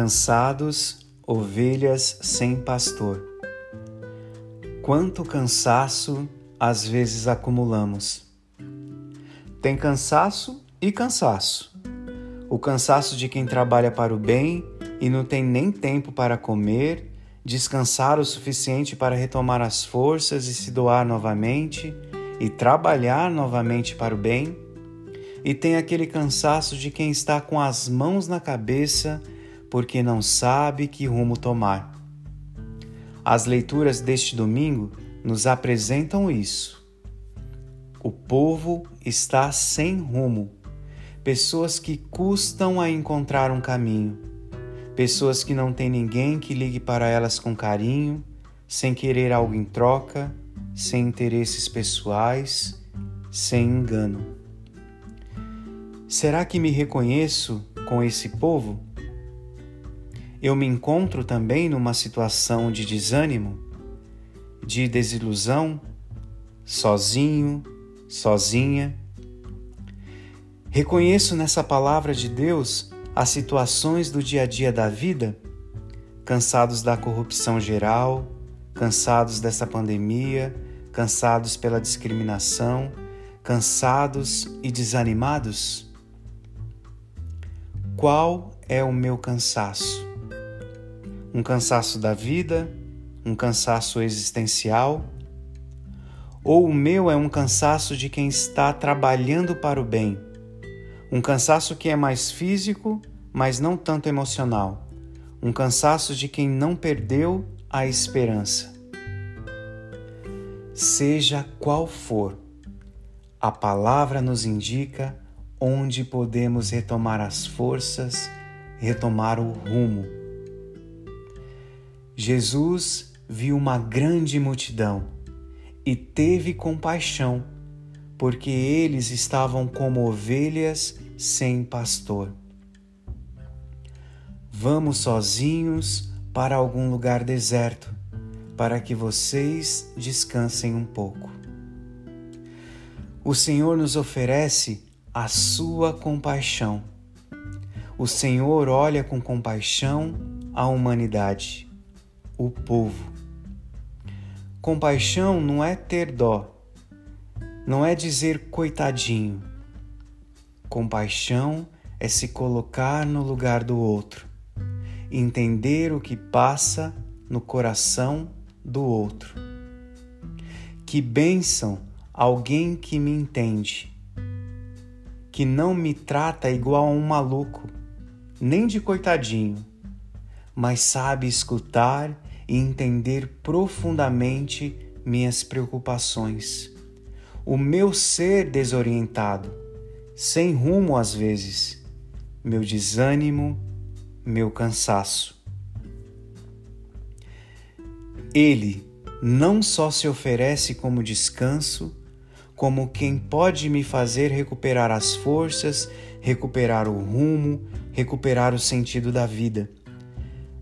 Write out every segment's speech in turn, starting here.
Cansados, ovelhas sem pastor. Quanto cansaço às vezes acumulamos. Tem cansaço e cansaço. O cansaço de quem trabalha para o bem e não tem nem tempo para comer, descansar o suficiente para retomar as forças e se doar novamente e trabalhar novamente para o bem. E tem aquele cansaço de quem está com as mãos na cabeça porque não sabe que rumo tomar. As leituras deste domingo nos apresentam isso. O povo está sem rumo, pessoas que custam a encontrar um caminho, pessoas que não têm ninguém que ligue para elas com carinho, sem querer algo em troca, sem interesses pessoais, sem engano. Será que me reconheço com esse povo? Eu me encontro também numa situação de desânimo, de desilusão, sozinho, sozinha. Reconheço nessa palavra de Deus as situações do dia a dia da vida, cansados da corrupção geral, cansados dessa pandemia, cansados pela discriminação, cansados e desanimados? Qual é o meu cansaço? Um cansaço da vida, um cansaço existencial, ou o meu é um cansaço de quem está trabalhando para o bem, um cansaço que é mais físico, mas não tanto emocional, um cansaço de quem não perdeu a esperança. Seja qual for, a palavra nos indica onde podemos retomar as forças, retomar o rumo Jesus viu uma grande multidão e teve compaixão, porque eles estavam como ovelhas sem pastor. Vamos sozinhos para algum lugar deserto, para que vocês descansem um pouco. O Senhor nos oferece a sua compaixão. O Senhor olha com compaixão a humanidade o povo. Compaixão não é ter dó, não é dizer coitadinho. Compaixão é se colocar no lugar do outro, entender o que passa no coração do outro. Que bênção alguém que me entende, que não me trata igual a um maluco, nem de coitadinho, mas sabe escutar e entender profundamente minhas preocupações, o meu ser desorientado, sem rumo às vezes, meu desânimo, meu cansaço. Ele não só se oferece como descanso, como quem pode me fazer recuperar as forças, recuperar o rumo, recuperar o sentido da vida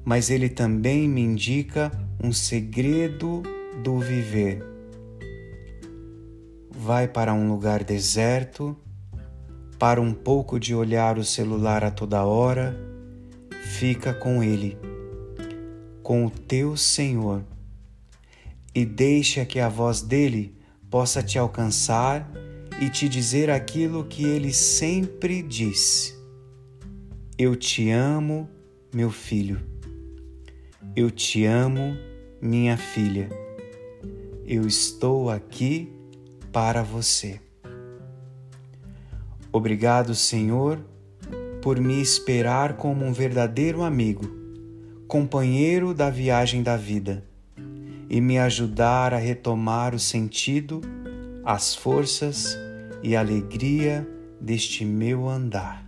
mas ele também me indica um segredo do viver. Vai para um lugar deserto, para um pouco de olhar o celular a toda hora, fica com ele, com o teu Senhor, e deixa que a voz dele possa te alcançar e te dizer aquilo que ele sempre disse: Eu te amo, meu filho. Eu te amo, minha filha. Eu estou aqui para você. Obrigado, Senhor, por me esperar como um verdadeiro amigo, companheiro da viagem da vida e me ajudar a retomar o sentido, as forças e a alegria deste meu andar.